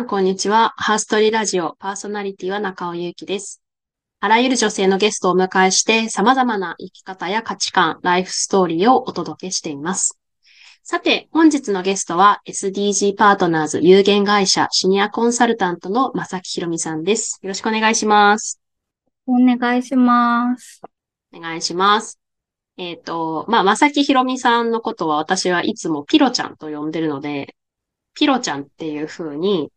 ん、こんにちは。ハーストリラジオパーソナリティは中尾祐希です。あらゆる女性のゲストをお迎えして、様々な生き方や価値観、ライフストーリーをお届けしています。さて、本日のゲストは SDG パートナーズ有限会社シニアコンサルタントの正木ひろみさんです。よろしくお願いします。お願いします。お願いします。えっ、ー、と、まあ、正木ひろみさんのことは私はいつもピロちゃんと呼んでるので、ピロちゃんっていう風に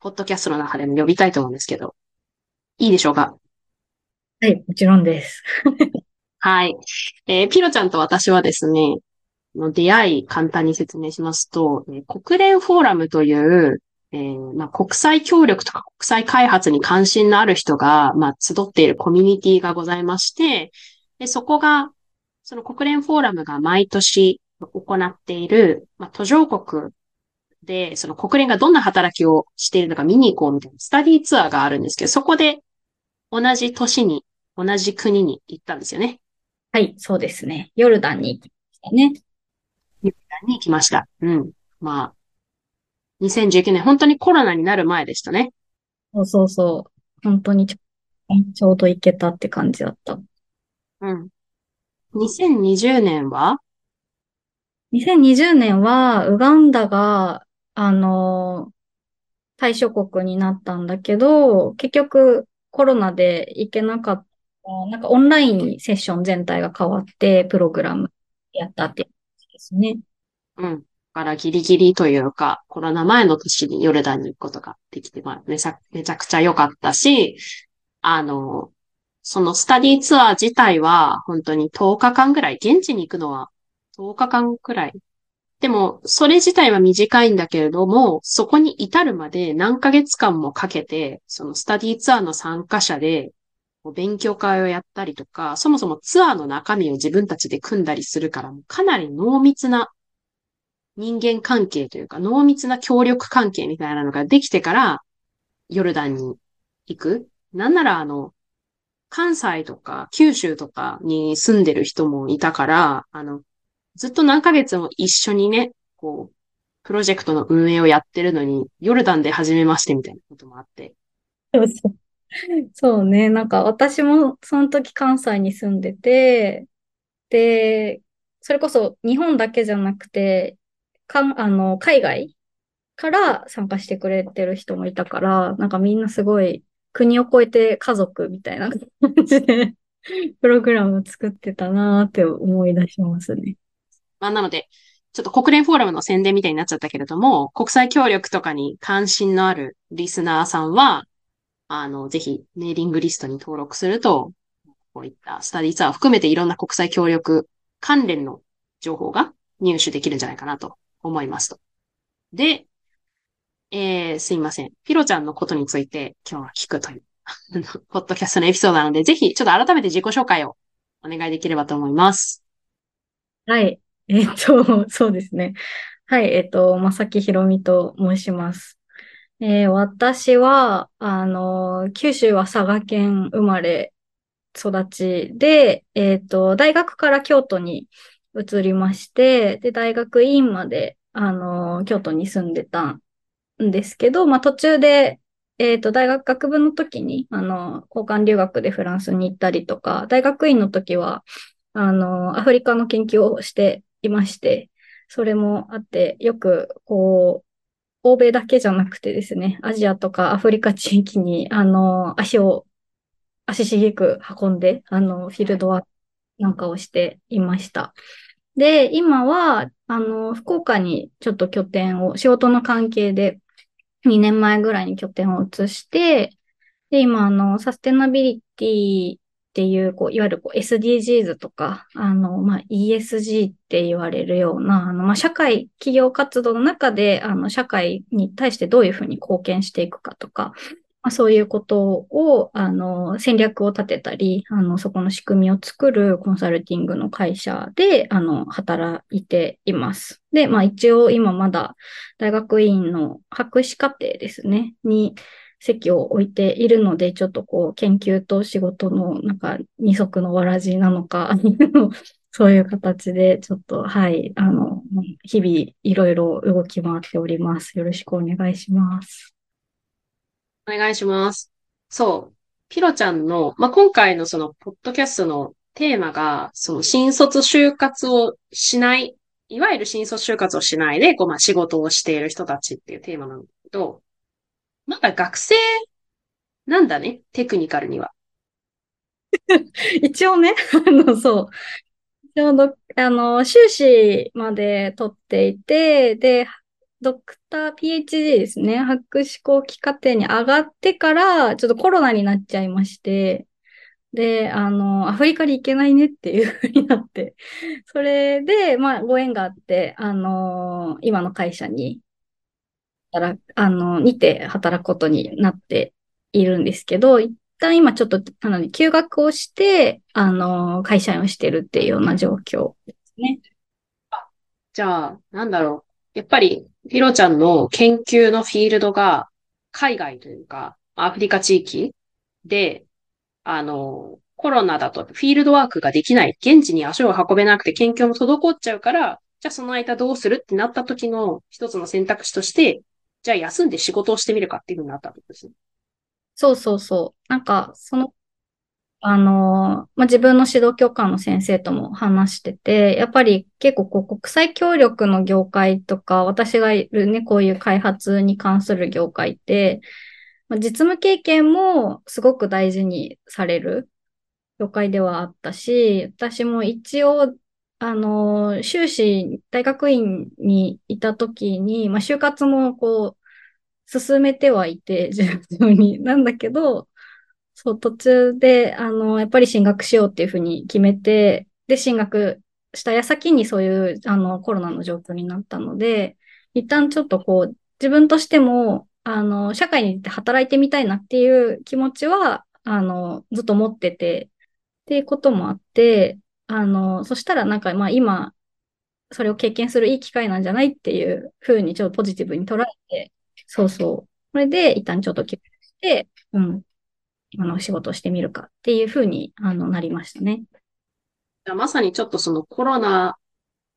ポッドキャストの中でも呼びたいと思うんですけど、いいでしょうか？はい、もちろんです。はい。えー、ピロちゃんと私はですね、の出会い簡単に説明しますと、国連フォーラムという、えーまあ、国際協力とか国際開発に関心のある人が、まあ、集っているコミュニティがございまして、でそこが、その国連フォーラムが毎年行っている、まあ、途上国で、その国連がどんな働きをしているのか見に行こうみたいなスタディツアーがあるんですけど、そこで同じ年に同じ国に行ったんですよね。はい、そうですね。ヨルダンに行きましたね。ヨルダンに行きました。うん。まあ、2019年、本当にコロナになる前でしたね。そうそうそう。本当にちょうど行けたって感じだった。うん。2020年は ?2020 年は、ウガンダがあの、対処国になったんだけど、結局コロナで行けなかった、なんかオンラインにセッション全体が変わって、プログラムやったってですね。うん。だからギリギリというか、コロナ前の年にヨルダンに行くことができて、まあ、めちゃめちゃくちゃ良かったし、あの、そのスタディツアー自体は本当に10日間ぐらい、現地に行くのは10日間くらいでも、それ自体は短いんだけれども、そこに至るまで何ヶ月間もかけて、そのスタディツアーの参加者で、勉強会をやったりとか、そもそもツアーの中身を自分たちで組んだりするから、かなり濃密な人間関係というか、濃密な協力関係みたいなのができてから、ヨルダンに行く。なんなら、あの、関西とか九州とかに住んでる人もいたから、あの、ずっと何ヶ月も一緒にね、こう、プロジェクトの運営をやってるのに、ヨルダンで始めましてみたいなこともあって。そうそう。ね。なんか私もその時関西に住んでて、で、それこそ日本だけじゃなくて、かんあの、海外から参加してくれてる人もいたから、なんかみんなすごい国を越えて家族みたいな感じでプログラム作ってたなーって思い出しますね。まあ、なので、ちょっと国連フォーラムの宣伝みたいになっちゃったけれども、国際協力とかに関心のあるリスナーさんは、あの、ぜひメーリングリストに登録すると、こういったスタディツアーを含めていろんな国際協力関連の情報が入手できるんじゃないかなと思いますと。で、えー、すいません。ピロちゃんのことについて今日は聞くという、ポッドキャストのエピソードなので、ぜひちょっと改めて自己紹介をお願いできればと思います。はい。えっと、そうですね。はい、えっと、まさきひろみと申します。えー、私は、あの、九州は佐賀県生まれ育ちで、えっと、大学から京都に移りまして、で、大学院まで、あの、京都に住んでたんですけど、まあ、途中で、えっと、大学学部の時に、あの、交換留学でフランスに行ったりとか、大学院の時は、あの、アフリカの研究をしていまして、それもあって、よく、こう、欧米だけじゃなくてですね、アジアとかアフリカ地域に、あの、足を、足しげく運んで、あの、フィールドワークなんかをしていました。で、今は、あの、福岡にちょっと拠点を、仕事の関係で2年前ぐらいに拠点を移して、で、今、あの、サステナビリティっていう、こう、いわゆるこう SDGs とか、あの、まあ、ESG って言われるような、あの、まあ、社会、企業活動の中で、あの、社会に対してどういうふうに貢献していくかとか、まあ、そういうことを、あの、戦略を立てたり、あの、そこの仕組みを作るコンサルティングの会社で、あの、働いています。で、まあ、一応今まだ大学院の博士課程ですね、に、席を置いているので、ちょっとこう、研究と仕事のなんか二足のわらじなのか そういう形で、ちょっと、はい、あの、日々いろいろ動き回っております。よろしくお願いします。お願いします。そう。ピロちゃんの、まあ、今回のその、ポッドキャストのテーマが、その、新卒就活をしない、いわゆる新卒就活をしないで、こう、まあ、仕事をしている人たちっていうテーマなんだけど、まだ学生なんだね、テクニカルには。一応ね、あの、そう。ちょうど、あの、修士まで取っていて、で、ドクター PhD ですね。博士後期課程に上がってから、ちょっとコロナになっちゃいまして、で、あの、アフリカに行けないねっていうふうになって、それで、まあ、ご縁があって、あの、今の会社に、あの、にて働くことになっているんですけど、一旦今ちょっと、なので、休学をして、あの、会社員をしてるっていうような状況ですね。あ、じゃあ、なんだろう。やっぱり、ヒロちゃんの研究のフィールドが海外というか、アフリカ地域で、あの、コロナだとフィールドワークができない、現地に足を運べなくて研究も滞っちゃうから、じゃあその間どうするってなった時の一つの選択肢として、じゃあ休んで仕事をしてみるかっていうふうになったんですね。そうそうそう。なんか、そのあの、まあ、自分の指導教官の先生とも話してて、やっぱり結構こう国際協力の業界とか、私がいるね、こういう開発に関する業界って、まあ、実務経験もすごく大事にされる業界ではあったし、私も一応、あの、修士、大学院にいた時に、まあ、就活もこう、進めてはいて、順調に。なんだけど、そう、途中で、あの、やっぱり進学しようっていうふうに決めて、で、進学した矢先にそういう、あの、コロナの状況になったので、一旦ちょっとこう、自分としても、あの、社会に出て働いてみたいなっていう気持ちは、あの、ずっと持ってて、っていうこともあって、あの、そしたらなんか、まあ今、それを経験するいい機会なんじゃないっていうふうにちょっとポジティブに捉えて、そうそう。これで一旦ちょっと決めして、うん、あの、仕事をしてみるかっていうふうに、あの、なりましたね。まさにちょっとそのコロナ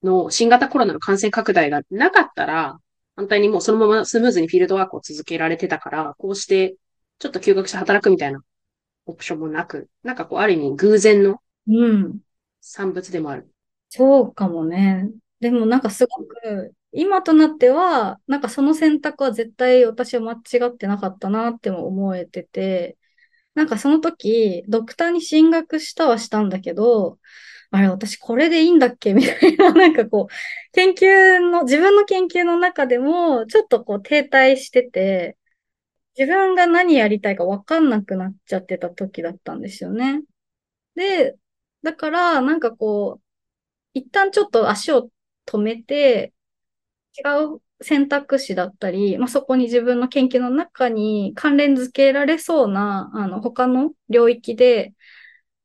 の、新型コロナの感染拡大がなかったら、反対にもうそのままスムーズにフィールドワークを続けられてたから、こうして、ちょっと休学して働くみたいなオプションもなく、なんかこう、ある意味偶然の、うん。産物でもある。そうかもね。でもなんかすごく、今となっては、なんかその選択は絶対私は間違ってなかったなっても思えてて、なんかその時、ドクターに進学したはしたんだけど、あれ、私これでいいんだっけ？みたいな、なんかこう、研究の、自分の研究の中でも、ちょっとこう停滞してて、自分が何やりたいかわかんなくなっちゃってた時だったんですよね。で、だから、なんかこう、一旦ちょっと足を止めて、違う選択肢だったり、まあ、そこに自分の研究の中に関連づけられそうな、あの、他の領域で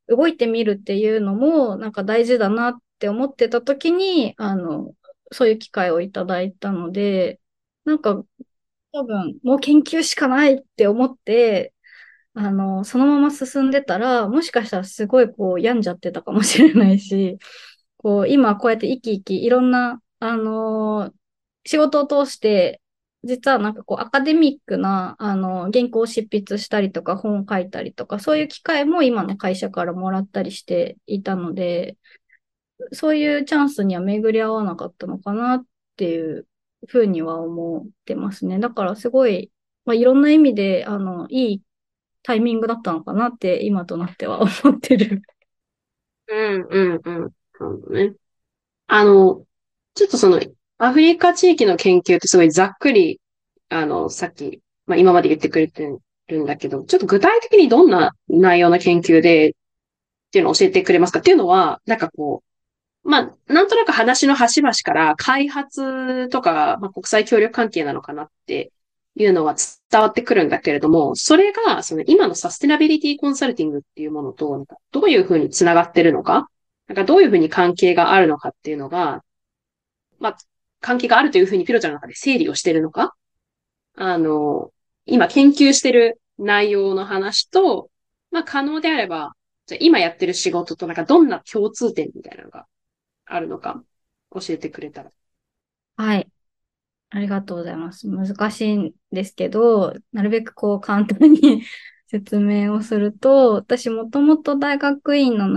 動いてみるっていうのも、なんか大事だなって思ってた時に、あの、そういう機会をいただいたので、なんか、多分、もう研究しかないって思って、あの、そのまま進んでたら、もしかしたらすごいこう病んじゃってたかもしれないし、こう、今こうやって生き生きいろんな、あの仕事を通して、実はなんかこうアカデミックなあの原稿を執筆したりとか本を書いたりとかそういう機会も今の会社からもらったりしていたのでそういうチャンスには巡り合わなかったのかなっていうふうには思ってますね。だからすごい、まあ、いろんな意味であのいいタイミングだったのかなって今となっては思ってる。うんうんうん。そうね。あの、ちょっとそのアフリカ地域の研究ってすごいざっくり、あの、さっき、まあ今まで言ってくれてるんだけど、ちょっと具体的にどんな内容の研究で、っていうのを教えてくれますかっていうのは、なんかこう、まあ、なんとなく話の端々から開発とか、まあ、国際協力関係なのかなっていうのは伝わってくるんだけれども、それが、その今のサステナビリティコンサルティングっていうものと、どういうふうに繋がってるのか、なんかどういうふうに関係があるのかっていうのが、まあ、関係があるというふうにピロちゃんの中で整理をしてるのか？あの、今研究してる内容の話と、まあ可能であれば、じゃ今やってる仕事となんかどんな共通点みたいなのがあるのか？教えてくれたら。はい。ありがとうございます。難しいんですけど、なるべくこう簡単に 説明をすると、私もともと大学院の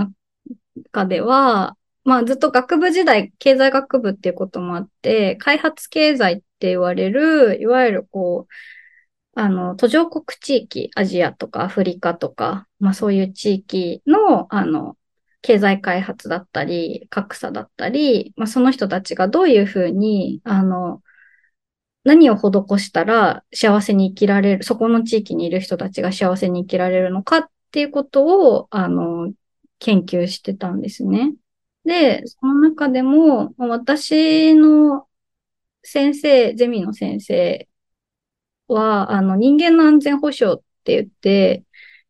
中では、まあずっと学部時代、経済学部っていうこともあって、開発経済って言われる、いわゆるこう、あの、途上国地域、アジアとかアフリカとか、まあそういう地域の、あの、経済開発だったり、格差だったり、まあその人たちがどういうふうに、あの、何を施したら幸せに生きられる、そこの地域にいる人たちが幸せに生きられるのかっていうことを、あの、研究してたんですね。で、その中でも、私の先生、ゼミの先生は、あの、人間の安全保障って言って、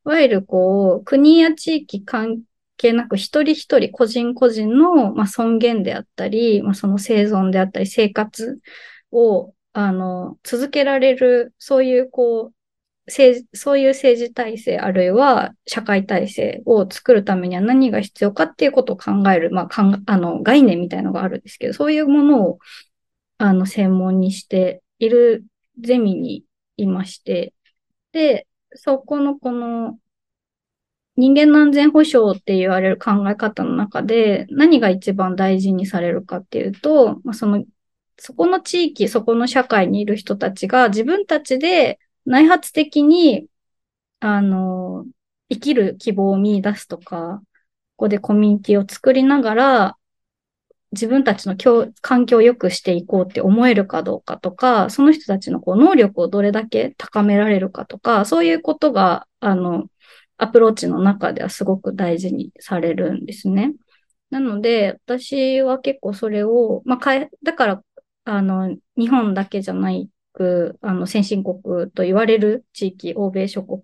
いわゆるこう、国や地域関係なく一人一人、個人個人の、まあ、尊厳であったり、まあ、その生存であったり、生活を、あの、続けられる、そういうこう、政治、そういう政治体制、あるいは社会体制を作るためには何が必要かっていうことを考える、まあ、かんあの概念みたいのがあるんですけど、そういうものをあの専門にしているゼミにいまして、で、そこのこの人間の安全保障って言われる考え方の中で何が一番大事にされるかっていうと、まあ、その、そこの地域、そこの社会にいる人たちが自分たちで内発的に、あの、生きる希望を見出すとか、ここでコミュニティを作りながら、自分たちの環境を良くしていこうって思えるかどうかとか、その人たちのこう能力をどれだけ高められるかとか、そういうことが、あの、アプローチの中ではすごく大事にされるんですね。なので、私は結構それを、まあ、かえ、だから、あの、日本だけじゃないく、あの、先進国と言われる地域、欧米諸国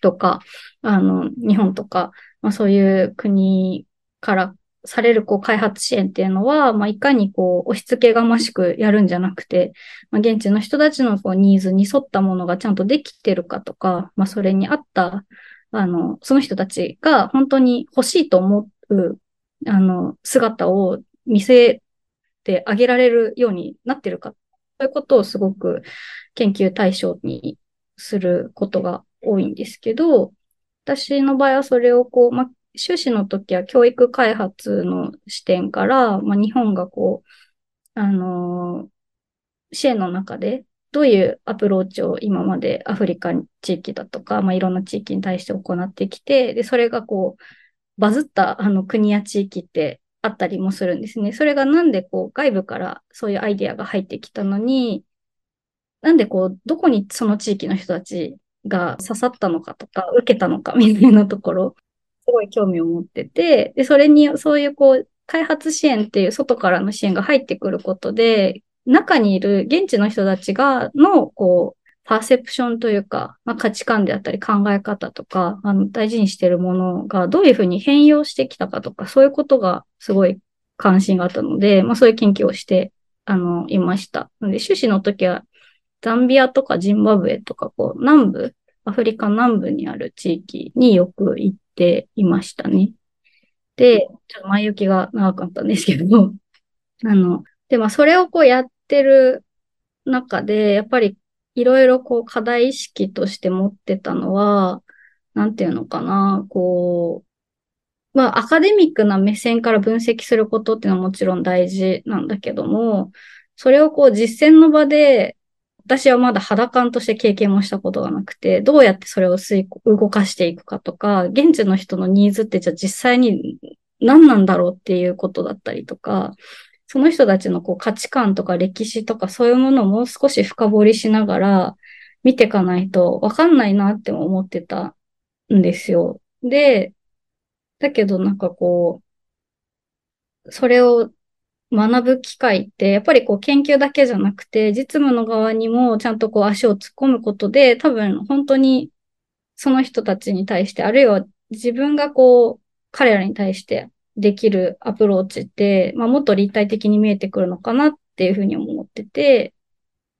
とか、あの、日本とか、まあ、そういう国からされるこう開発支援っていうのは、まあ、いかにこう押し付けがましくやるんじゃなくて、まあ、現地の人たちのこうニーズに沿ったものがちゃんとできてるかとか、まあ、それに合った、あの、その人たちが本当に欲しいと思う、あの、姿を見せてあげられるようになってるか。そういうことをすごく研究対象にすることが多いんですけど、私の場合はそれをこう、まあ、修士の時は教育開発の視点から、ま、日本がこう、あのー、支援の中でどういうアプローチを今までアフリカ地域だとか、まあ、いろんな地域に対して行ってきて、で、それがこう、バズったあの国や地域ってあったりもするんですね。それがなんでこう外部からそういうアイデアが入ってきたのに、なんでこう、どこにその地域の人たちが刺さったのかとか、受けたのかみたいなところ、すごい興味を持ってて、で、それにそういうこう、開発支援っていう外からの支援が入ってくることで、中にいる現地の人たちが、の、こう、パーセプションというか、まあ、価値観であったり考え方とか、あの、大事にしているものがどういうふうに変容してきたかとか、そういうことがすごい関心があったので、まあ、そういう研究をして、あの、いました。ので、趣旨の時は、ザンビアとかジンバブエとか、こう、南部、アフリカ南部にある地域によく行っていましたね。で、ちょっと前行きが長かったんですけど、あの、で、まあ、それをこうやってる中で、やっぱりいろいろこう課題意識として持ってたのは、なんていうのかな、こう、まあアカデミックな目線から分析することっていうのはもちろん大事なんだけども、それをこう実践の場で、私はまだ肌感として経験もしたことがなくて、どうやってそれを動かしていくかとか、現地の人のニーズってじゃあ実際に何なんだろうっていうことだったりとか、その人たちのこう価値観とか歴史とかそういうものをもう少し深掘りしながら見ていかないとわかんないなって思ってたんですよ。で、だけどなんかこう、それを学ぶ機会って、やっぱりこう研究だけじゃなくて、実務の側にもちゃんとこう足を突っ込むことで、多分本当にその人たちに対して、あるいは自分がこう、彼らに対してできるアプローチって、まあ、もっと立体的に見えてくるのかなっていうふうに思ってて、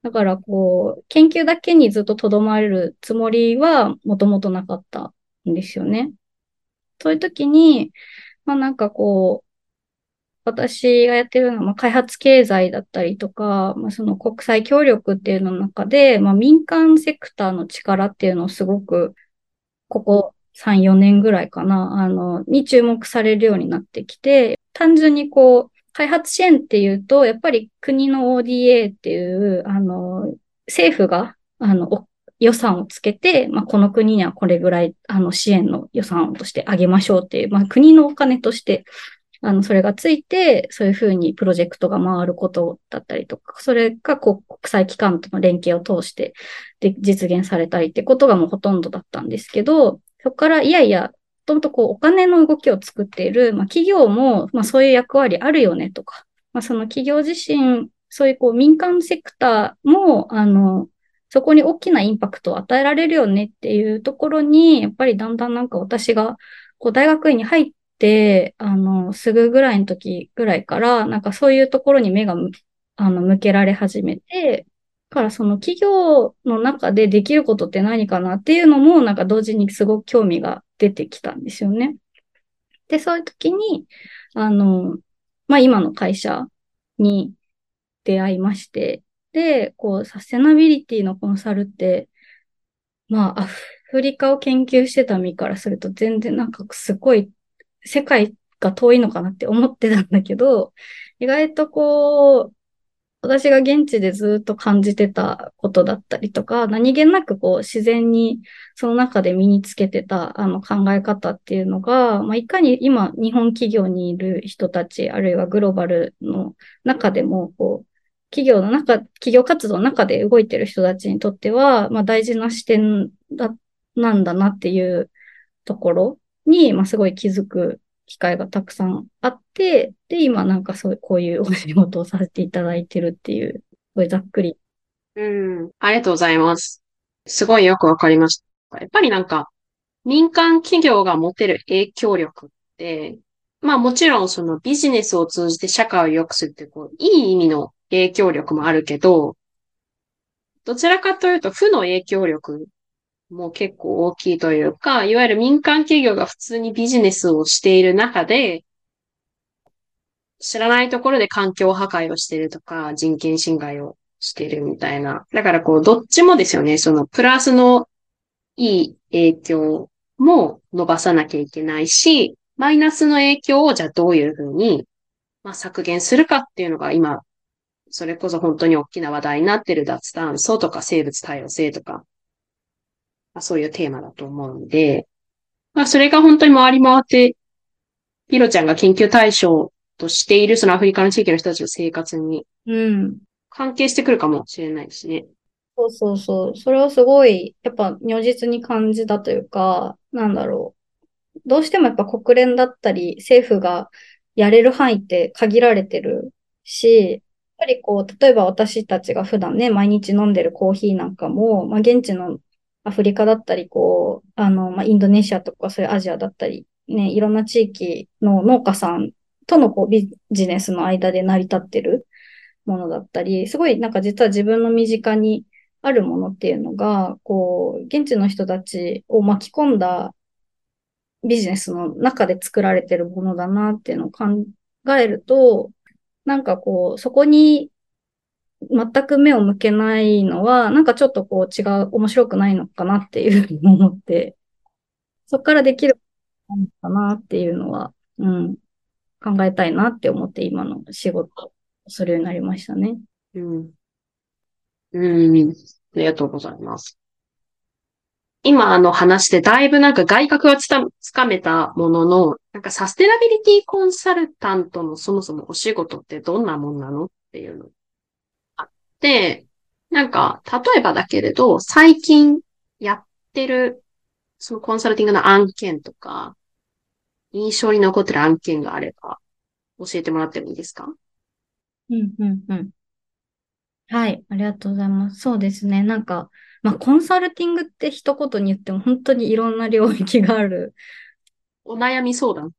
だからこう、研究だけにずっと留まれるつもりはもともとなかったんですよね。そういう時に、まあなんかこう、私がやってるのは、開発経済だったりとか、まあ、その国際協力っていうのの中で、まあ、民間セクターの力っていうのをすごく、ここ3、4年ぐらいかな、あの、に注目されるようになってきて、単純にこう、開発支援っていうと、やっぱり国の ODA っていう、あの、政府が、あの、予算をつけて、まあ、この国にはこれぐらい、あの、支援の予算としてあげましょうっていう、まあ、国のお金として、あの、それがついて、そういうふうにプロジェクトが回ることだったりとか、それがこう国際機関との連携を通してで実現されたりってことがもうほとんどだったんですけど、そこからいやいや、ともとこうお金の動きを作っている、まあ、企業も、まあ、そういう役割あるよねとか、まあ、その企業自身、そういうこう民間セクターも、あの、そこに大きなインパクトを与えられるよねっていうところに、やっぱりだんだんなんか私がこう大学院に入って、あの、すぐぐらいの時ぐらいから、なんかそういうところに目があの向けられ始めて、からその企業の中でできることって何かなっていうのも、なんか同時にすごく興味が出てきたんですよね。で、そういう時に、あの、まあ、今の会社に出会いまして、で、こう、サステナビリティのコンサルって、まあ、アフリカを研究してた身からすると全然なんかすごい世界が遠いのかなって思ってたんだけど、意外とこう、私が現地でずっと感じてたことだったりとか、何気なくこう自然にその中で身につけてたあの考え方っていうのが、まあ、いかに今日本企業にいる人たち、あるいはグローバルの中でも、こう、企業の中、企業活動の中で動いてる人たちにとっては、まあ、大事な視点だ、なんだなっていうところに、まあ、すごい気づく機会がたくさんあって、で、今なんかそう、こういうお仕事をさせていただいてるっていう、すごいざっくり。うん、ありがとうございます。すごいよくわかりました。やっぱりなんか、民間企業が持てる影響力って、まあもちろんそのビジネスを通じて社会を良くするってこう、いい意味の影響力もあるけど、どちらかというと負の影響力もう結構大きいというか、いわゆる民間企業が普通にビジネスをしている中で、知らないところで環境破壊をしているとか、人権侵害をしているみたいな。だからこう、どっちもですよね。そのプラスのいい影響も伸ばさなきゃいけないし、マイナスの影響をじゃあどういうふうに、まあ、削減するかっていうのが今、それこそ本当に大きな話題になってる脱炭素とか生物多様性とか、まあ、そういうテーマだと思うんで、まあ、それが本当に回り回って、ピロちゃんが研究対象としているそのアフリカの地域の人たちの生活に、関係してくるかもしれないですね。そうそうそう。それはすごい、やっぱ如実に感じたというか、なんだろう。どうしてもやっぱ国連だったり、政府がやれる範囲って限られてるし、やっぱりこう、例えば私たちが普段ね、毎日飲んでるコーヒーなんかも、まあ、現地のアフリカだったり、こう、あの、まあ、インドネシアとかそういうアジアだったり、ね、いろんな地域の農家さんとのこうビジネスの間で成り立ってるものだったり、すごいなんか実は自分の身近にあるものっていうのが、こう、現地の人たちを巻き込んだビジネスの中で作られてるものだなっていうのを考えると、なんかこう、そこに全く目を向けないのは、なんかちょっとこう違う、面白くないのかなっていうふうに思って、そこからできるのかなっていうのは、うん、考えたいなって思って今の仕事をするようになりましたね。うん。うん、ありがとうございます。今あの話でだいぶなんか外角はつつかめたものの、なんかサステナビリティコンサルタントのそもそもお仕事ってどんなもんなのっていうの、なんか、例えばだけれど、最近やってる、そのコンサルティングの案件とか、印象に残ってる案件があれば、教えてもらってもいいですか？うん、うん、うん。はい、ありがとうございます。そうですね。なんか、まあ、コンサルティングって一言に言っても本当にいろんな領域がある。お悩み相談？お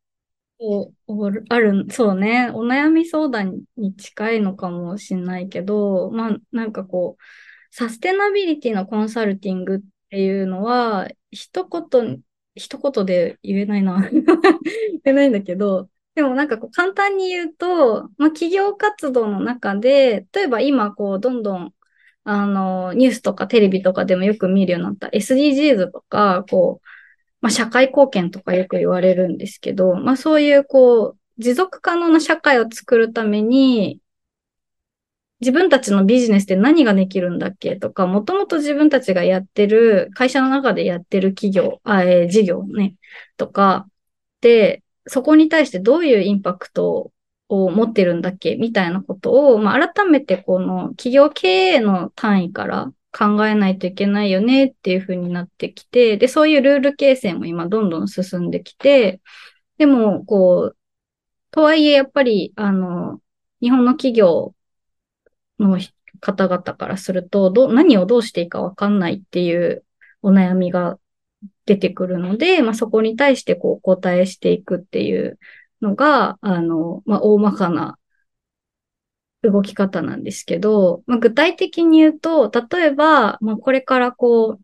ある、そうね。お悩み相談に近いのかもしれないけど、まあ、なんかこう、サステナビリティのコンサルティングっていうのは、一言、一言で言えないな。言えないんだけど、でもなんかこう簡単に言うと、まあ、企業活動の中で、例えば今こうどんどんあの、ニュースとかテレビとかでもよく見るようになった SDGs とか、こう、まあ、社会貢献とかよく言われるんですけど、まあ、そういうこう、持続可能な社会を作るために、自分たちのビジネスで何ができるんだっけとか、もともと自分たちがやってる、会社の中でやってる企業、あえー、事業ね、とか、で、そこに対してどういうインパクトを持ってるんだっけみたいなことを、まあ、改めてこの企業経営の単位から考えないといけないよねっていうふうになってきて、で、そういうルール形成も今どんどん進んできて、でも、こう、とはいえやっぱり、あの、日本の企業の方々からすると、ど、何をどうしていいかわかんないっていうお悩みが出てくるので、まあ、そこに対してこうお答えしていくっていうのが、あの、まあ、大まかな動き方なんですけど、まあ、具体的に言うと、例えば、まあ、これからこう、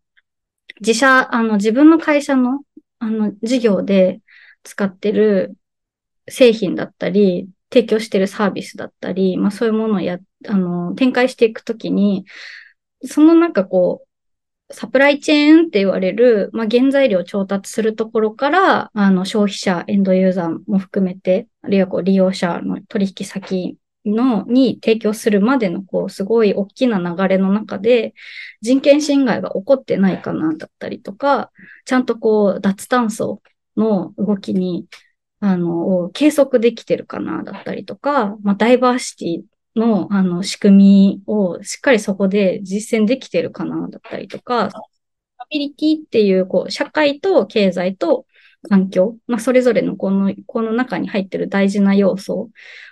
自社、あの、自分の会社の、あの、事業で使ってる製品だったり、提供してるサービスだったり、まあそういうものをや、あの、展開していくときに、そのなんかこう、サプライチェーンって言われる、まあ原材料を調達するところから、あの消費者、エンドユーザーも含めて、あるいはこう利用者の取引先の、に提供するまでの、こう、すごい大きな流れの中で、人権侵害が起こってないかな、だったりとか、ちゃんとこう、脱炭素の動きにあの、計測できてるかな、だったりとか、まあ、ダイバーシティの、あの、仕組みをしっかりそこで実践できてるかな、だったりとか、アビリティっていう、こう、社会と経済と環境、まあ、それぞれのこの、この中に入ってる大事な要素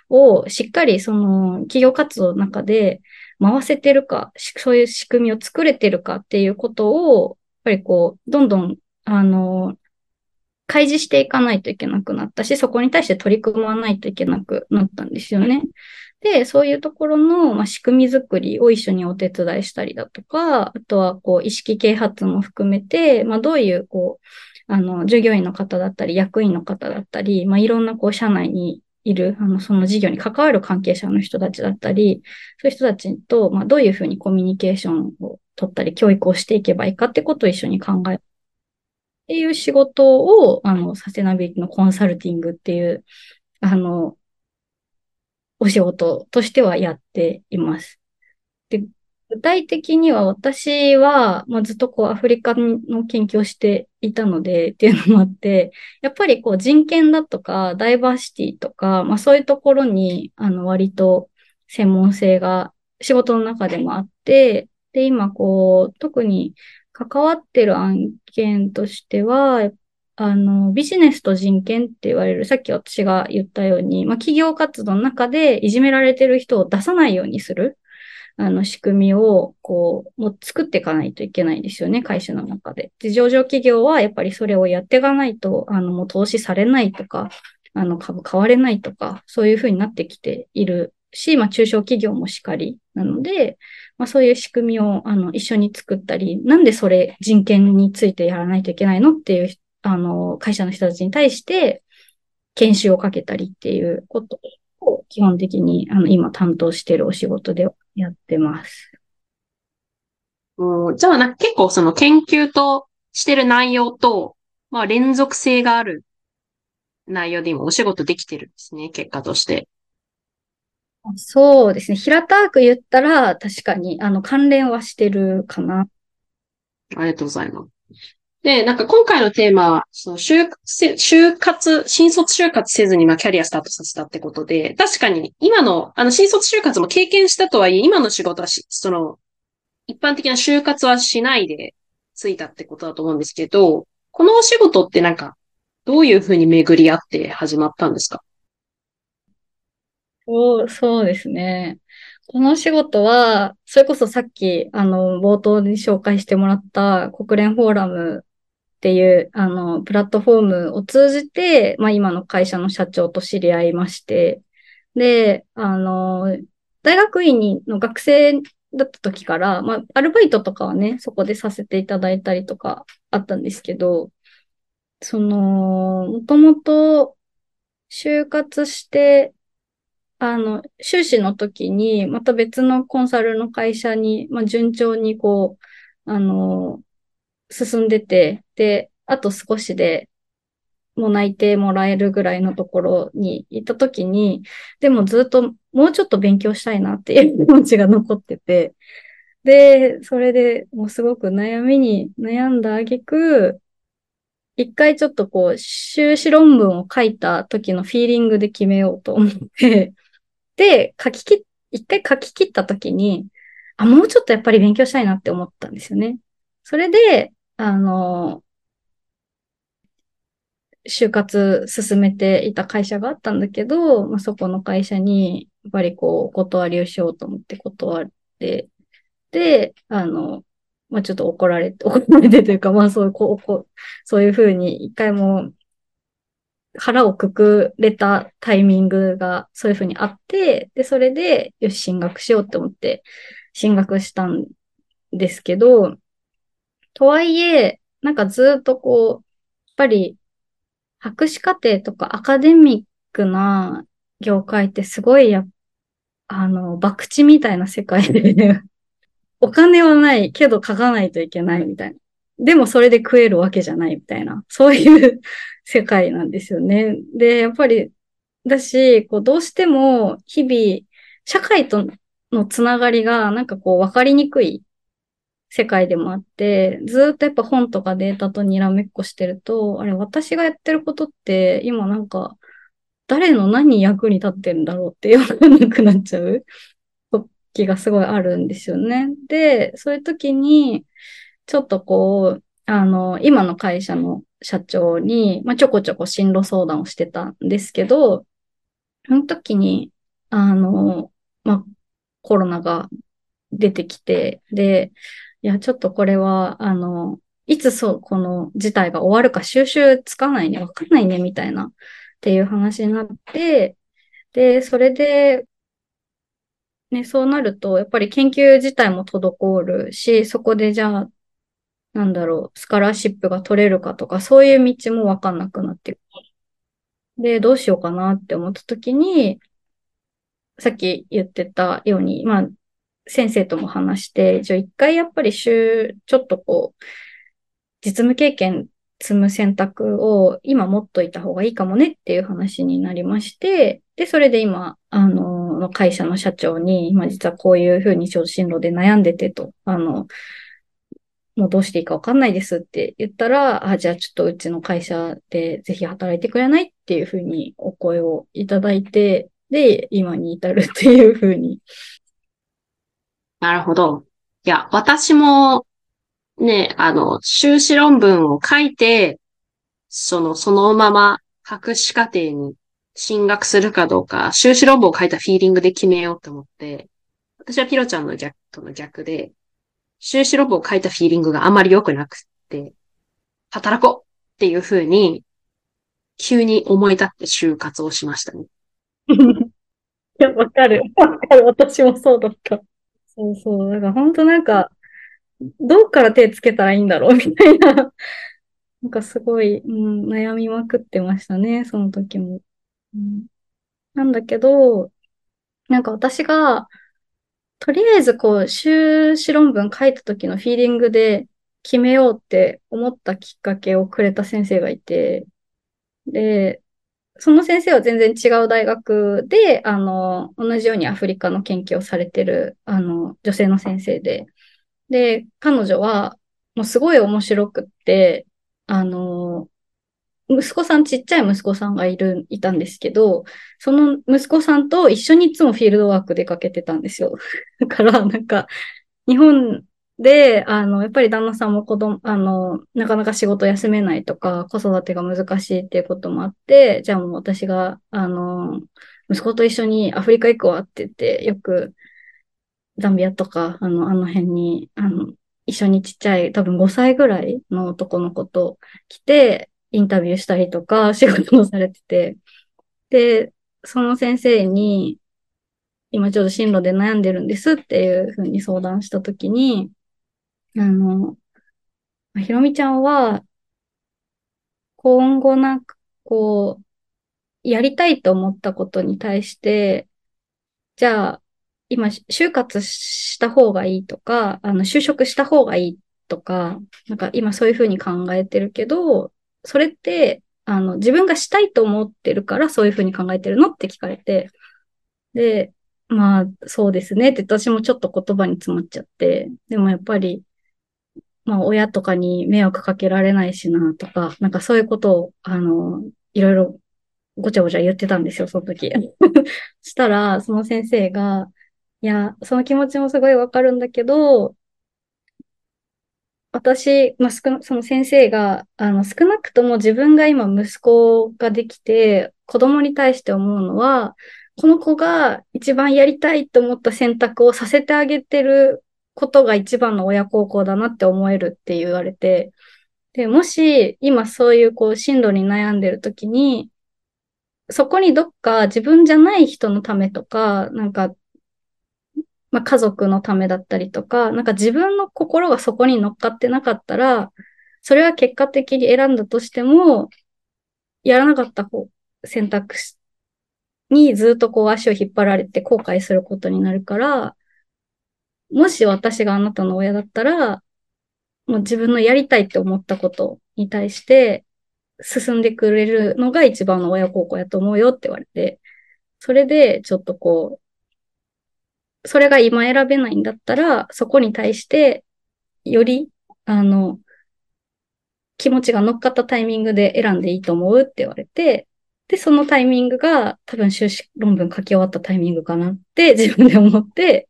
をしっかりその企業活動の中で回せてるか、そういう仕組みを作れてるかっていうことを、やっぱりこう、どんどん、あの、開示していかないといけなくなったし、そこに対して取り組まないといけなくなったんですよね。で、そういうところの、まあ、仕組み作りを一緒にお手伝いしたりだとか、あとは、こう、意識啓発も含めて、まあ、どういう、こう、あの、従業員の方だったり、役員の方だったり、まあ、いろんな、こう、社内にいる、あの、その事業に関わる関係者の人たちだったり、そういう人たちと、まあ、どういうふうにコミュニケーションを取ったり、教育をしていけばいいかってことを一緒に考えっていう仕事を、あの、サステナビリティのコンサルティングっていう、あの、お仕事としてはやっています。で、具体的には私は、まあ、ずっとこうアフリカの研究をしていたのでっていうのもあって、やっぱりこう人権だとかダイバーシティとか、まあそういうところに、あの割と専門性が仕事の中でもあって、で、今こう、特に関わってる案件としては、あの、ビジネスと人権って言われる、さっき私が言ったように、まあ、企業活動の中でいじめられてる人を出さないようにする、あの、仕組みを、こう、もう作っていかないといけないですよね、会社の中で。で、上場企業はやっぱりそれをやっていかないと、あの、もう投資されないとか、あの、株買われないとか、そういうふうになってきているし、まあ、中小企業もしかりなので、まあ、そういう仕組みをあの一緒に作ったり、なんでそれ人権についてやらないといけないのっていうあの会社の人たちに対して研修をかけたりっていうこと基本的にあの今担当しているお仕事でやってます。うん、じゃあな、結構その研究としてる内容と、まあ連続性がある内容で今お仕事できてるんですね、結果として。そうですね。平たく言ったら、確かに、あの、関連はしてるかな。ありがとうございます。で、なんか今回のテーマは、その就、就活、新卒就活せずに、まあ、キャリアスタートさせたってことで、確かに、今の、あの、新卒就活も経験したとはいえ、今の仕事はし、その、一般的な就活はしないでついたってことだと思うんですけど、このお仕事ってなんか、どういうふうに巡り合って始まったんですか？そう、そうですね。この仕事は、それこそさっき、あの、冒頭に紹介してもらった国連フォーラムっていう、あの、プラットフォームを通じて、まあ今の会社の社長と知り合いまして、で、あの、大学院にの学生だった時から、まあ、アルバイトとかはね、そこでさせていただいたりとかあったんですけど、その、もともと就活して、あの、修士の時に、また別のコンサルの会社に、まあ、順調にこう、あの、進んでて、で、あと少しで、もう内定もらえるぐらいのところにいた時に、でもずっともうちょっと勉強したいなっていう気持ちが残ってて、で、それでもうすごく悩みに悩んだ挙句、一回ちょっとこう、修士論文を書いた時のフィーリングで決めようと思って、で、書き切、一回書き切った時に、あ、もうちょっとやっぱり勉強したいなって思ったんですよね。それで、あの、就活進めていた会社があったんだけど、まあ、そこの会社に、やっぱりこう、お断りをしようと思って断って、で、あの、まあ、ちょっと怒られて、怒られてというか、まあ、そういう、こう、こうそういうふうに一回も腹をくくれたタイミングがそういうふうにあって、で、それで、よし、進学しようって思って、進学したんですけど、とはいえ、なんかずっとこう、やっぱり、博士課程とかアカデミックな業界ってすごいや、あの、博打みたいな世界で、お金はないけど書かないといけないみたいな。でもそれで食えるわけじゃないみたいな。そういう世界なんですよね。で、やっぱり、だし、こう、どうしても日々、社会とのつながりがなんかこう分かりにくい世界でもあって、ずっとやっぱ本とかデータとにらめっこしてると、あれ、私がやってることって今なんか、誰の何役に立ってるんだろうってわかんなくなっちゃう時がすごいあるんですよね。で、そういう時に、ちょっとこう、あの、今の会社の社長に、まあ、ちょこちょこ進路相談をしてたんですけど、その時に、あの、まあ、コロナが出てきて、で、いや、ちょっとこれは、あの、いつそう、この事態が終わるか収集つかないね、わかんないね、みたいな、っていう話になって、で、それで、ね、そうなると、やっぱり研究自体も滞るし、そこでじゃあ、なんだろう、スカラーシップが取れるかとか、そういう道もわかんなくなってくる。で、どうしようかなって思った時に、さっき言ってたように、まあ、先生とも話して、じゃあ一回やっぱり週、ちょっとこう、実務経験積む選択を今持っといた方がいいかもねっていう話になりまして、で、それで今、あの、会社の社長に、今実はこういうふうに進路で悩んでてと、あの、もうどうしていいかわかんないですって言ったら、あ、じゃあちょっとうちの会社でぜひ働いてくれないっていうふうにお声をいただいて、で、今に至るっていうふうになるほど。いや、私も、ね、あの、修士論文を書いて、その、そのまま博士課程に進学するかどうか、修士論文を書いたフィーリングで決めようと思って、私はピロちゃんの逆との逆で、修士論文を書いたフィーリングがあまり良くなくって、働こうっていう風に、急に思い立って就活をしましたね。いや、わかる。わかる。私もそうだった。そうそう。だから本当なんか、どっから手つけたらいいんだろうみたいな。なんかすごい、うん、悩みまくってましたね、その時も。うん、なんだけど、なんか私が、とりあえずこう、修士論文書いた時のフィーリングで決めようって思ったきっかけをくれた先生がいて、で、その先生は全然違う大学で、あの、同じようにアフリカの研究をされてる、あの、女性の先生で、で、彼女は、もうすごい面白くって、あの、息子さん、ちっちゃい息子さんがいる、いたんですけど、その息子さんと一緒にいつもフィールドワーク出かけてたんですよ。だから、なんか、日本で、あの、やっぱり旦那さんも子供、あの、なかなか仕事休めないとか、子育てが難しいっていうこともあって、じゃあもう私が、あの、息子と一緒にアフリカ行くわって言って、よく、ザンビアとか、あの、あの辺に、あの、一緒にちっちゃい、多分5歳ぐらいの男の子と来て、インタビューしたりとか、仕事もされてて、で、その先生に、今ちょっと進路で悩んでるんですっていうふうに相談したときに、あの、ひろみちゃんは、今後なんか、こう、やりたいと思ったことに対して、じゃあ、今、就活した方がいいとか、あの、就職した方がいいとか、なんか今そういうふうに考えてるけど、それって、あの、自分がしたいと思ってるからそういうふうに考えてるのって聞かれて、で、まあ、そうですねって私もちょっと言葉に詰まっちゃって、でもやっぱり、まあ、親とかに迷惑かけられないしなとか、なんかそういうことを、あの、いろいろごちゃごちゃ言ってたんですよ、その時。したら、その先生が、いや、その気持ちもすごいわかるんだけど、私、まあ、少な、その先生が、あの、少なくとも自分が今息子ができて、子供に対して思うのは、この子が一番やりたいと思った選択をさせてあげてることが一番の親孝行だなって思えるって言われて、で、もし今そういうこう進路に悩んでる時に、そこにどっか自分じゃない人のためとか、なんか、まあ、家族のためだったりとか、なんか自分の心がそこに乗っかってなかったら、それは結果的に選んだとしても、やらなかった方、選択肢にずっとこう足を引っ張られて後悔することになるから、もし私があなたの親だったら、もう自分のやりたいって思ったことに対して進んでくれるのが一番の親孝行やと思うよって言われて、それでちょっとこう、それが今選べないんだったら、そこに対してより、あの、気持ちが乗っかったタイミングで選んでいいと思うって言われて、で、そのタイミングが多分修士論文書き終わったタイミングかなって自分で思って、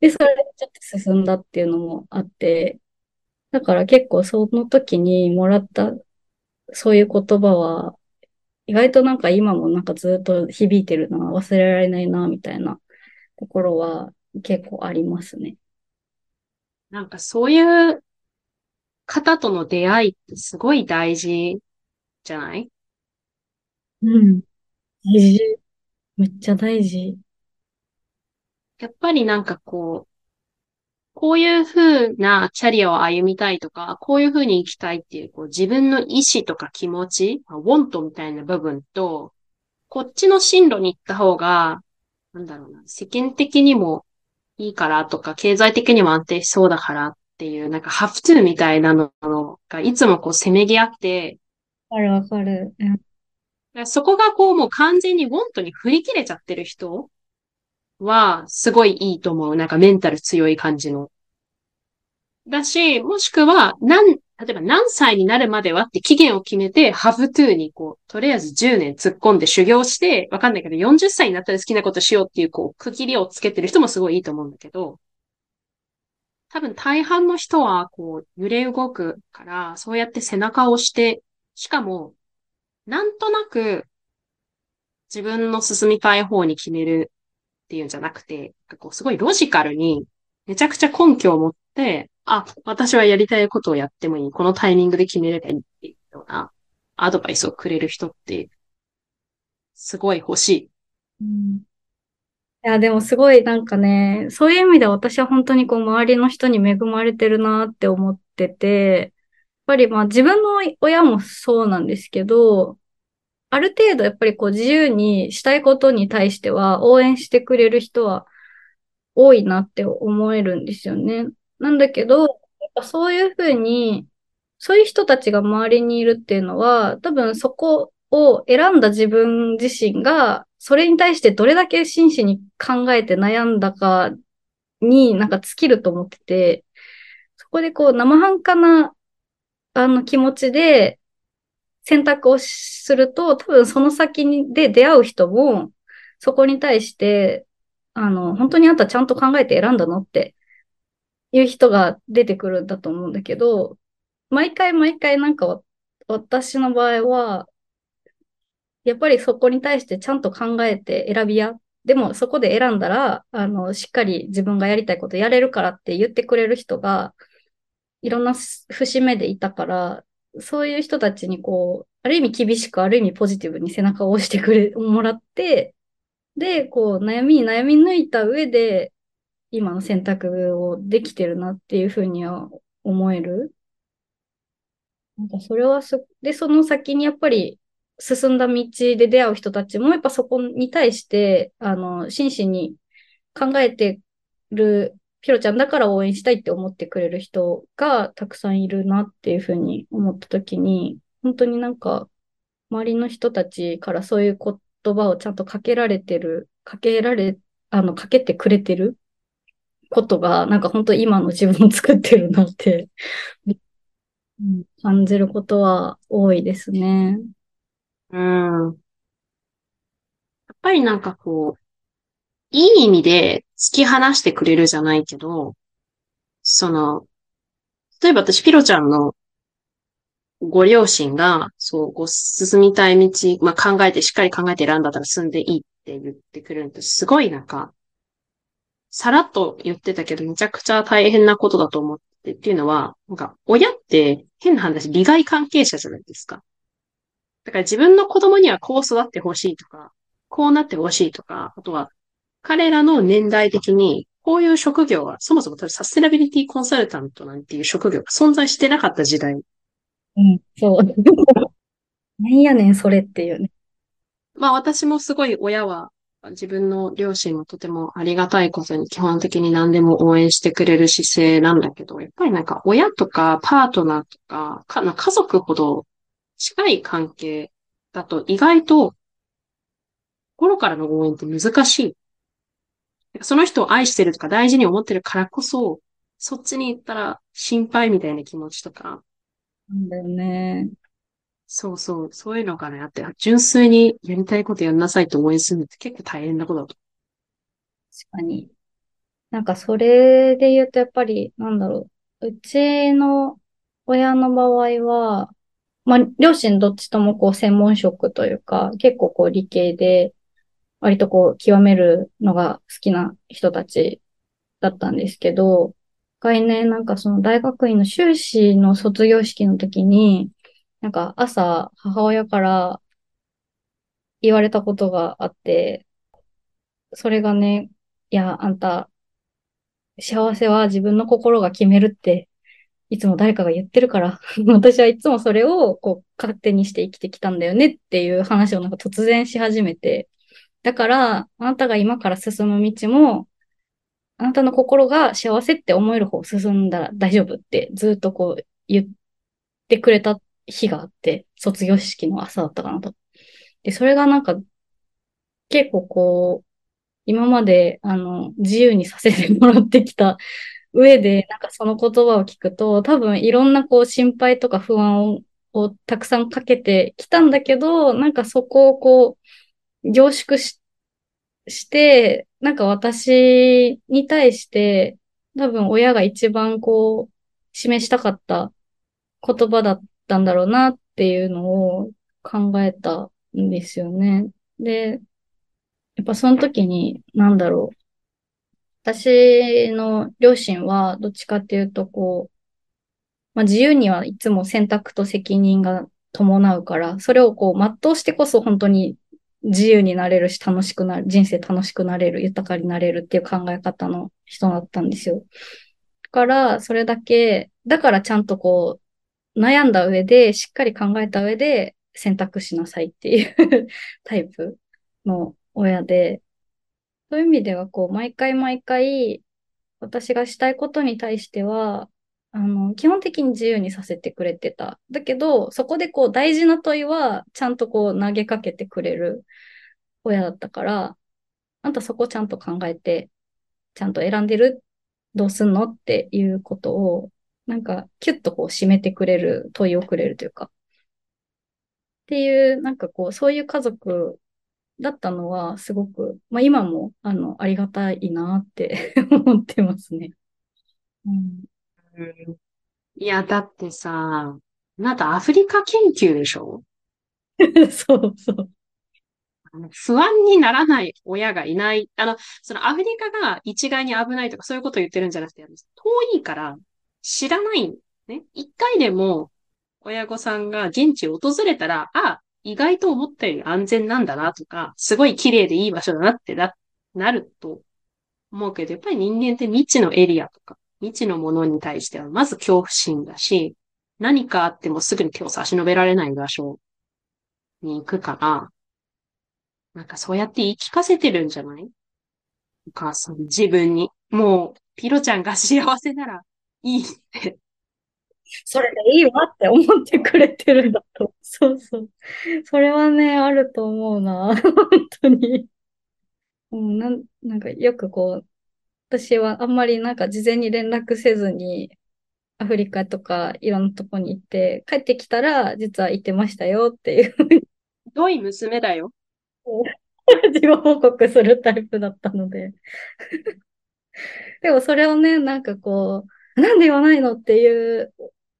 で、それでちょっと進んだっていうのもあって、だから結構その時にもらったそういう言葉は、意外となんか今もなんかずっと響いてるな、忘れられないな、みたいなところは結構ありますね。なんかそういう方との出会いってすごい大事じゃない？うん。大事。めっちゃ大事。やっぱりなんかこう、こういう風なキャリアを歩みたいとか、こういう風に生きたいっていう、こう自分の意志とか気持ち、ウォントみたいな部分と、こっちの進路に行った方が、なんだろうな、世間的にもいいからとか、経済的にも安定しそうだからっていう、なんかハフトゥーみたいなのがいつもこうせめぎ合って、わかるわかる。うん、そこがこうもう完全にウォントに振り切れちゃってる人は、すごいいいと思う。なんかメンタル強い感じの。だし、もしくは、なん、例えば何歳になるまではって期限を決めて、ハブトゥーにこう、とりあえず10年突っ込んで修行して、わかんないけど40歳になったら好きなことしようっていう、こう、区切りをつけてる人もすごいいいと思うんだけど、多分大半の人は、こう、揺れ動くから、そうやって背中を押して、しかも、なんとなく、自分の進みたい方に決めるっていうんじゃなくて、こうすごいロジカルに、めちゃくちゃ根拠を持って、あ、私はやりたいことをやってもいい。このタイミングで決めればいいっていうようなアドバイスをくれる人って、すごい欲しい。うん、いや、でもすごいなんかね、そういう意味で私は本当にこう周りの人に恵まれてるなって思ってて、やっぱりまあ自分の親もそうなんですけど、ある程度やっぱりこう自由にしたいことに対しては応援してくれる人は多いなって思えるんですよね。なんだけど、やっぱそういうふうに、そういう人たちが周りにいるっていうのは、多分そこを選んだ自分自身が、それに対してどれだけ真摯に考えて悩んだかになんか尽きると思ってて、そこでこう生半可なあの気持ちで選択をすると、多分その先にで出会う人も、そこに対して、あの、本当にあんたちゃんと考えて選んだのっていう人が出てくるんだと思うんだけど、毎回毎回なんか私の場合は、やっぱりそこに対してちゃんと考えて選びや。でもそこで選んだら、あの、しっかり自分がやりたいことやれるからって言ってくれる人が、いろんな節目でいたから、そういう人たちにこう、ある意味厳しく、ある意味ポジティブに背中を押してくれ、もらって、で、こう、悩みに悩み抜いた上で、今の選択をできてるなっていうふうには思える。なんかそれはす、で、その先にやっぱり進んだ道で出会う人たちも、やっぱそこに対して、あの、真摯に考えてるピロちゃんだから応援したいって思ってくれる人がたくさんいるなっていうふうに思った時に、本当になんか、周りの人たちからそういう言葉をちゃんとかけられてる、かけられ、あの、かけてくれてることが、なんか本当今の自分を作ってるなって感じることは多いですね。うん。やっぱりなんかこう、いい意味で突き放してくれるじゃないけど、その、例えば私、ピロちゃんのご両親が、そう、ご進みたい道、まあ、考えて、しっかり考えて選んだったら進んでいいって言ってくれると、すごいなんか、さらっと言ってたけど、めちゃくちゃ大変なことだと思ってっていうのは、なんか、親って変な話、利害関係者じゃないですか。だから自分の子供にはこう育ってほしいとか、こうなってほしいとか、あとは、彼らの年代的に、こういう職業は、そもそもサステナビリティコンサルタントなんていう職業が存在してなかった時代。うん、そう。なんやねん、それっていうね。まあ私もすごい親は、自分の両親もとてもありがたいことに基本的に何でも応援してくれる姿勢なんだけど、やっぱりなんか親とかパートナーとか、か家族ほど近い関係だと意外と心からの応援って難しい。その人を愛してるとか大事に思ってるからこそ、そっちに行ったら心配みたいな気持ちとか。なんだよね。そうそう、そういうのからやって、純粋にやりたいことやんなさいと応援するのって結構大変なことだと。確かに。なんかそれで言うとやっぱり、なんだろう。うちの親の場合は、まあ、両親どっちともこう専門職というか、結構こう理系で、割とこう、極めるのが好きな人たちだったんですけど、概念なんかその大学院の修士の卒業式の時に、なんか朝母親から言われたことがあって、それがね、いや、あんた、幸せは自分の心が決めるって、いつも誰かが言ってるから、私はいつもそれをこう勝手にして生きてきたんだよねっていう話をなんか突然し始めて、だから、あなたが今から進む道も、あなたの心が幸せって思える方進んだら大丈夫ってずっとこう言ってくれた日があって、卒業式の朝だったかなと。で、それがなんか結構こう、今まであの自由にさせてもらってきた上で、なんかその言葉を聞くと、多分いろんなこう心配とか不安ををたくさんかけてきたんだけど、なんかそこをこう、凝縮しして、なんか私に対して、多分親が一番こう、示したかった言葉だったんだろうなっていうのを考えたんですよね。で、やっぱその時に、なんだろう。私の両親はどっちかっていうと、こう、まあ、自由にはいつも選択と責任が伴うから、それをこう全うしてこそ本当に自由になれるし、楽しくなる、人生楽しくなれる、豊かになれるっていう考え方の人だったんですよ。だから、それだけ、だからちゃんとこう、悩んだ上で、しっかり考えた上で選択しなさいっていう タイプの親で、そういう意味では、こう、毎回毎回、私がしたいことに対しては、あの、基本的に自由にさせてくれてた。だけど、そこでこう大事な問いは、ちゃんとこう投げかけてくれる親だったから、あんたそこちゃんと考えて、ちゃんと選んでる？どうすんの？っていうことを、なんか、キュッとこう締めてくれる、問いをくれるというか。っていう、なんかこう、そういう家族だったのは、すごく、まあ今も、あの、ありがたいなって 思ってますね。うんいや、だってさ、なんかアフリカ研究でしょ？そうそう。不安にならない親がいない。あの、そのアフリカが一概に危ないとかそういうことを言ってるんじゃなくて、遠いから知らない。ね。一回でも親御さんが現地を訪れたら、あ、意外と思ったより安全なんだなとか、すごい綺麗でいい場所だなってな、なると思うけど、やっぱり人間って未知のエリアとか、未知のものに対しては、まず恐怖心だし、何かあってもすぐに手を差し伸べられない場所に行くから、なんかそうやって言い聞かせてるんじゃない？お母さん、自分に。もう、ピロちゃんが幸せならいいって。それでいいわって思ってくれてるんだと。そうそう。それはね、あると思うな。本当に。うん、なん、なんかよくこう、私はあんまりなんか事前に連絡せずに、アフリカとかいろんなとこに行って、帰ってきたら実は行ってましたよっていうふうにひどい娘だよ？自己報告するタイプだったので。でもそれをね、なんかこう、なんで言わないのっていう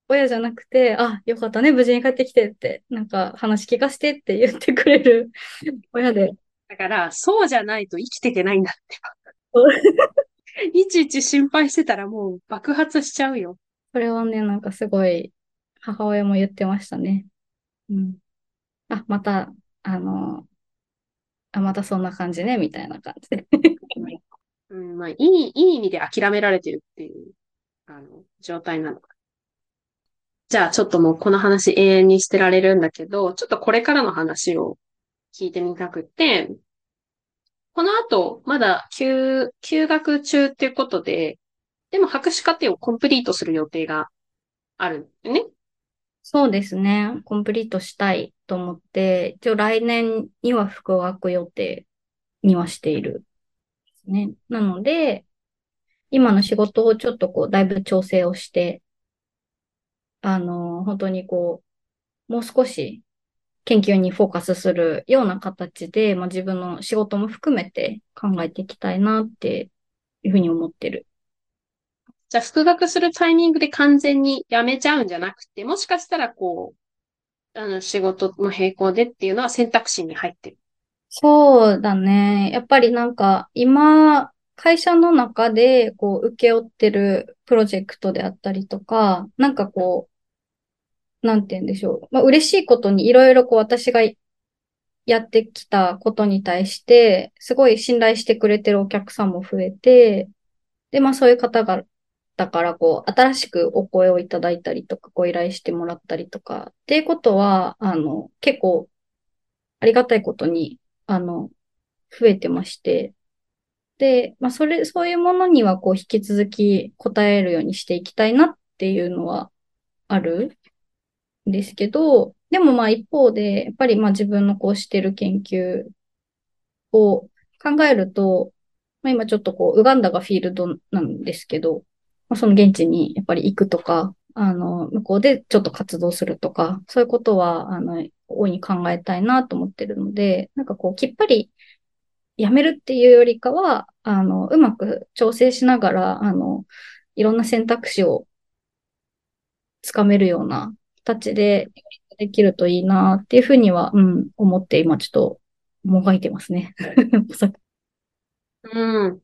親じゃなくて、あ、よかったね、無事に帰ってきてって、なんか話聞かせてって言ってくれる 親で。だから、そうじゃないと生きていけないんだって。いちいち心配してたらもう爆発しちゃうよ。それはね、なんかすごい母親も言ってましたね。うん。あ、また、あの、あ、またそんな感じね、みたいな感じで。うん、まあ、いい、いい意味で諦められてるっていう、あの、状態なのか。じゃあ、ちょっともうこの話永遠に捨てられるんだけど、ちょっとこれからの話を聞いてみたくて、この後、まだ休、休学中っていうことで、でも博士課程をコンプリートする予定があるんだよね。そうですね。コンプリートしたいと思って、一応来年には復学予定にはしている。ね。なので、今の仕事をちょっとこう、だいぶ調整をして、あの、本当にこう、もう少し研究にフォーカスするような形で、まあ、自分の仕事も含めて考えていきたいなっていうふうに思ってる。じゃあ、復学するタイミングで完全にやめちゃうんじゃなくて、もしかしたらこう、あの、仕事の並行でっていうのは選択肢に入ってる。そうだね。やっぱりなんか今、会社の中でこう請け負ってるプロジェクトであったりとか、なんかこう、なんて言うんでしょう。まあ嬉しいことにいろいろこう私がやってきたことに対して、すごい信頼してくれてるお客さんも増えて、で、まあそういう方が、だからこう、新しくお声をいただいたりとか、ご依頼してもらったりとか、っていうことは、あの、結構、ありがたいことに、あの、増えてまして、で、まあ、それ、そういうものには、こう、引き続き答えるようにしていきたいなっていうのはあるですけど、でもまあ一方で、やっぱりまあ自分のこうしてる研究を考えると、まあ今ちょっとこう、ウガンダがフィールドなんですけど、まあその現地にやっぱり行くとか、あの、向こうでちょっと活動するとか、そういうことは、あの、大いに考えたいなと思ってるので、なんかこう、きっぱりやめるっていうよりかは、あの、うまく調整しながら、あの、いろんな選択肢をつかめるような形でできるといいなっていうふうには、うん、思って今ちょっともがいてますね。うん。い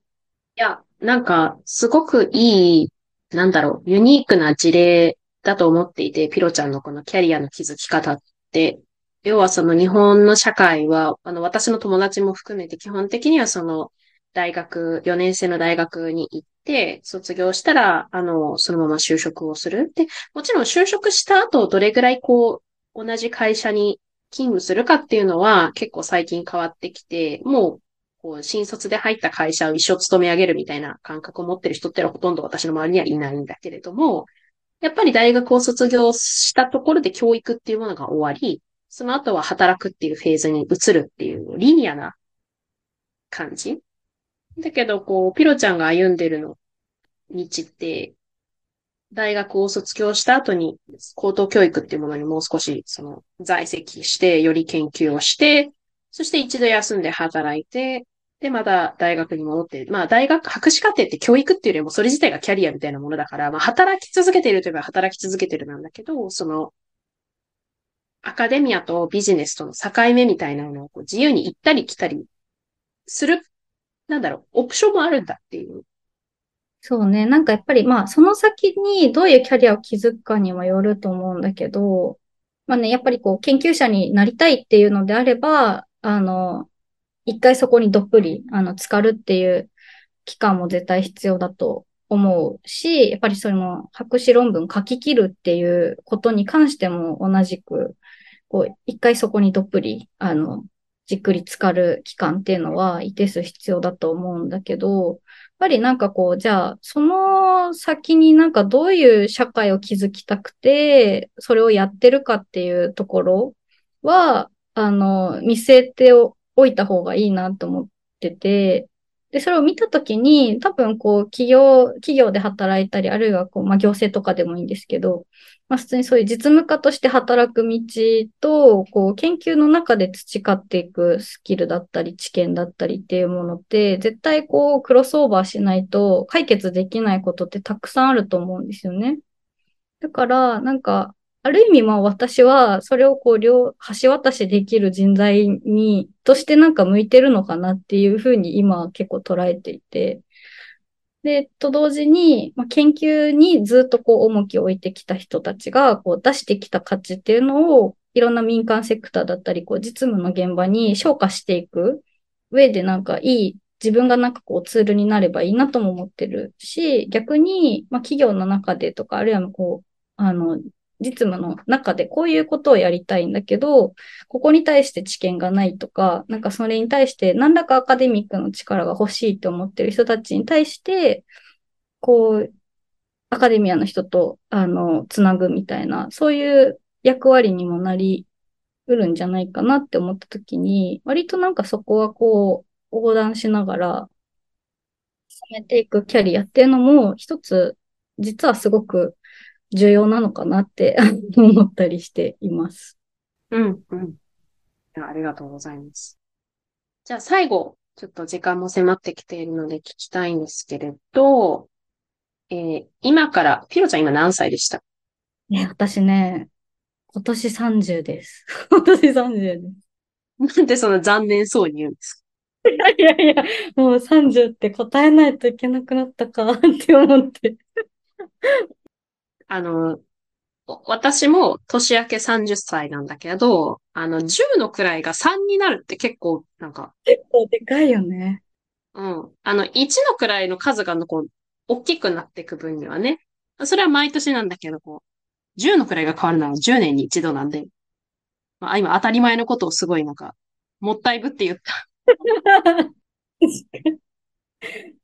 や、なんか、すごくいい、なんだろう、ユニークな事例だと思っていて、ピロちゃんのこのキャリアの築き方って、要はその日本の社会は、あの、私の友達も含めて基本的にはその、大学、4年生の大学に行って、卒業したら、あの、そのまま就職をする。で、もちろん就職した後、どれぐらいこう、同じ会社に勤務するかっていうのは結構最近変わってきて、もう、こう、新卒で入った会社を一生勤め上げるみたいな感覚を持ってる人ってのはほとんど私の周りにはいないんだけれども、やっぱり大学を卒業したところで教育っていうものが終わり、その後は働くっていうフェーズに移るっていうリニアな感じ。だけど、こう、ピロちゃんが歩んでるの道って、大学を卒業した後に高等教育っていうものにもう少しその在籍して、より研究をして、そして一度休んで働いて、で、また大学に戻って、まあ大学、博士課程って教育っていうよりもそれ自体がキャリアみたいなものだから、まあ働き続けているといえば働き続けてるなんだけど、その、アカデミアとビジネスとの境目みたいなのをこう自由に行ったり来たりする、なんだろう、オプションもあるんだっていう。そうね。なんかやっぱりまあその先にどういうキャリアを築くかにはよると思うんだけど、まあね、やっぱりこう研究者になりたいっていうのであれば、あの、一回そこにどっぷり、あの、浸かるっていう期間も絶対必要だと思うし、やっぱりその博士論文書き切るっていうことに関しても同じく、こう、一回そこにどっぷり、あの、じっくり浸かる期間っていうのは一定数必要だと思うんだけど、やっぱりなんかこう、じゃあ、その先になんかどういう社会を築きたくて、それをやってるかっていうところは、あの、見据えておいた方がいいなと思ってて、で、それを見たときに、多分こう、企業、企業で働いたり、あるいはこう、まあ、行政とかでもいいんですけど、まあ、普通にそういう実務家として働く道と、こう、研究の中で培っていくスキルだったり、知見だったりっていうものって、絶対こう、クロスオーバーしないと解決できないことってたくさんあると思うんですよね。だから、なんか、ある意味、まあ私は、それをこう、両、橋渡しできる人材に、としてなんか向いてるのかなっていうふうに今結構捉えていて、で、と同時に、まあ、研究にずっとこう重きを置いてきた人たちがこう出してきた価値っていうのをいろんな民間セクターだったり、こう実務の現場に消化していく上でなんかいい自分がなんかこうツールになればいいなとも思ってるし、逆に、まあ、企業の中でとか、あるいはこう、あの、実務の中でこういうことをやりたいんだけど、ここに対して知見がないとか、なんかそれに対して何らかアカデミックの力が欲しいと思ってる人たちに対して、こう、アカデミアの人と、あの、つなぐみたいな、そういう役割にもなりうるんじゃないかなって思った時に、割となんかそこはこう、横断しながら、進めていくキャリアっていうのも、一つ、実はすごく重要なのかなって 思ったりしています。うん、うん。ありがとうございます。じゃあ最後、ちょっと時間も迫ってきているので聞きたいんですけれど、えー、今から、ピロちゃん今何歳でした？ね、私ね、今年30です。今年30です。なんでその残念そうに言うんですか？いやいやいや、もう30って答えないといけなくなったかって思ってあの、私も年明け30歳なんだけど、あの、10の位が3になるって結構、なんか。結構でかいよね。うん。あの、1の位の数が、こう、大きくなっていく分にはね。それは毎年なんだけど、こう、10の位が変わるのは10年に一度なんで。まあ、今当たり前のことをすごいなんか、もったいぶって言った。い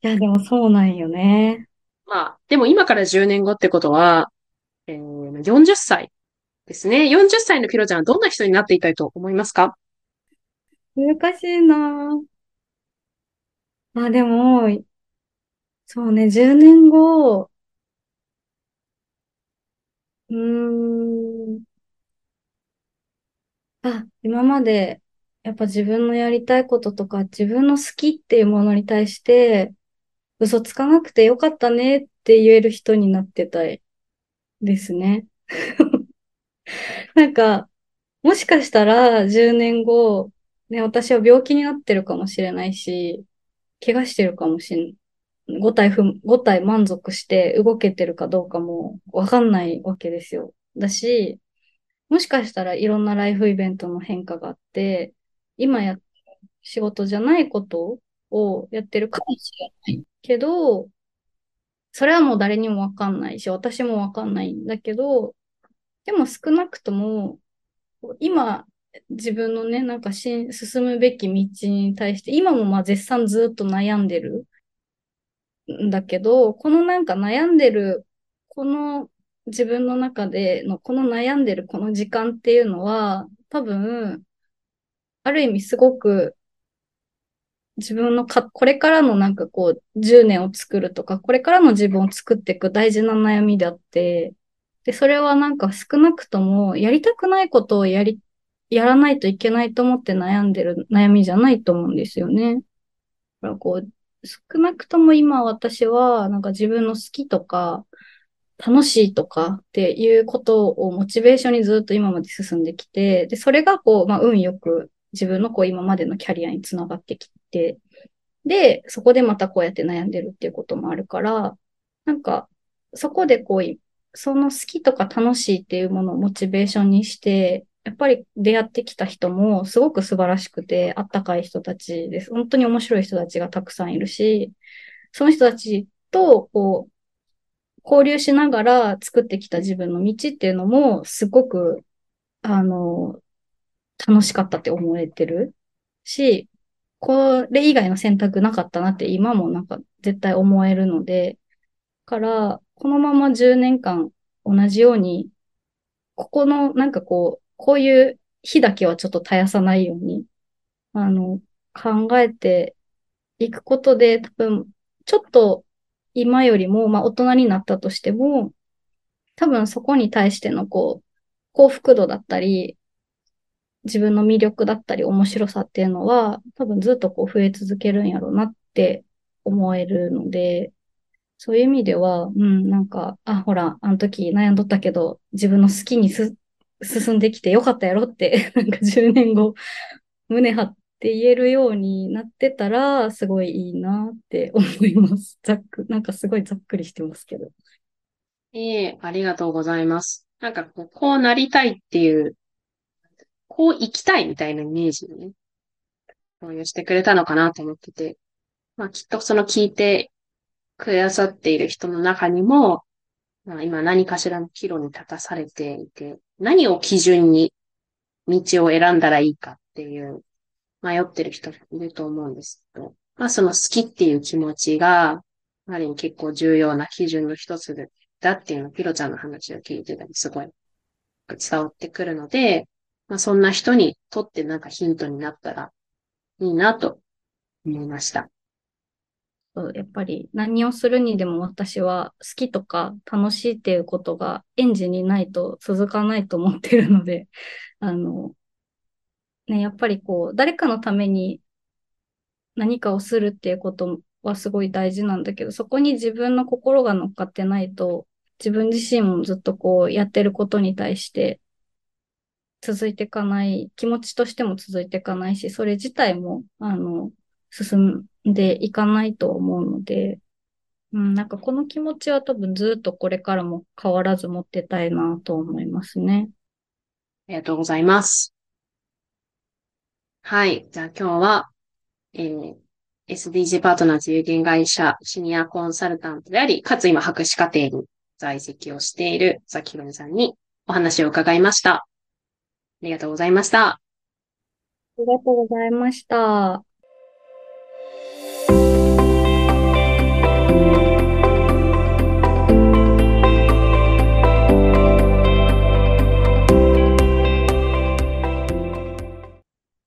や、でもそうなんよね。まあ、でも今から10年後ってことは、えー、40歳ですね。40歳のピロちゃんはどんな人になっていたいと思いますか？難しいな。まあでも、そうね、10年後、うーん、あ、今まで、やっぱ自分のやりたいこととか、自分の好きっていうものに対して、嘘つかなくてよかったねって言える人になってたい。ですね。なんか、もしかしたら10年後、ね、私は病気になってるかもしれないし、怪我してるかもしれない。5体ふ、5体満足して動けてるかどうかもわかんないわけですよ。だし、もしかしたらいろんなライフイベントの変化があって、今や仕事じゃないことをやってるかもしれないけど、それはもう誰にもわかんないし、私もわかんないんだけど、でも少なくとも、今、自分のね、なんか進むべき道に対して、今もまあ絶賛ずっと悩んでる。んだけど、このなんか悩んでる、この自分の中でのこの悩んでるこの時間っていうのは、多分、ある意味すごく自分のか、これからのなんかこう、10年を作るとか、これからの自分を作っていく大事な悩みであって、で、それはなんか少なくとも、やりたくないことをやり、やらないといけないと思って悩んでる悩みじゃないと思うんですよね。だからこう、少なくとも今私は、なんか自分の好きとか、楽しいとかっていうことをモチベーションにずっと今まで進んできて、で、それがこう、まあ運よく自分のこう今までのキャリアにつながってきて、で、そこでまたこうやって悩んでるっていうこともあるから、なんか、そこでこう、その好きとか楽しいっていうものをモチベーションにして、やっぱり出会ってきた人もすごく素晴らしくて、あったかい人たちです。本当に面白い人たちがたくさんいるし、その人たちと、こう、交流しながら作ってきた自分の道っていうのも、すごく、あの、楽しかったって思えてるし、これ以外の選択なかったなって今もなんか絶対思えるので、から、このまま10年間同じように、ここのなんかこう、こういう日だけはちょっと絶やさないように、あの、考えていくことで、多分、ちょっと今よりも、まあ大人になったとしても、多分そこに対してのこう、幸福度だったり、自分の魅力だったり面白さっていうのは、多分ずっとこう増え続けるんやろうなって思えるので、そういう意味では、うん、なんか、あ、ほら、あの時悩んどったけど、自分の好きにす進んできてよかったやろって、なんか10年後、胸張って言えるようになってたら、すごいいいなって思います。ざっく、なんかすごいざっくりしてますけど。ええありがとうございます。なんかこう、こうなりたいっていう、こう生きたいみたいなイメージでね、共有してくれたのかなと思ってて、まあきっとその聞いてくださっている人の中にも、まあ、今何かしらの岐路に立たされていて、何を基準に道を選んだらいいかっていう迷ってる人いると思うんです。けど、まあその好きっていう気持ちが、ある意味結構重要な基準の一つだっていうのをピロちゃんの話を聞いてたりすごい伝わってくるので、まあそんな人にとってなんかヒントになったらいいなと思いました。やっぱり何をするにでも私は好きとか楽しいっていうことが演じにないと続かないと思ってるので、あの、ね、やっぱりこう、誰かのために何かをするっていうことはすごい大事なんだけど、そこに自分の心が乗っかってないと、自分自身もずっとこうやってることに対して続いていかない、気持ちとしても続いていかないし、それ自体も、あの、進んでいかないと思うので、うん、なんかこの気持ちは多分ずっとこれからも変わらず持ってたいなと思いますね。ありがとうございます。はい。じゃあ今日は、えー、SDG パートナーズ有限会社シニアコンサルタントであり、かつ今博士課程に在籍をしているザキロミさんにお話を伺いました。ありがとうございました。ありがとうございました。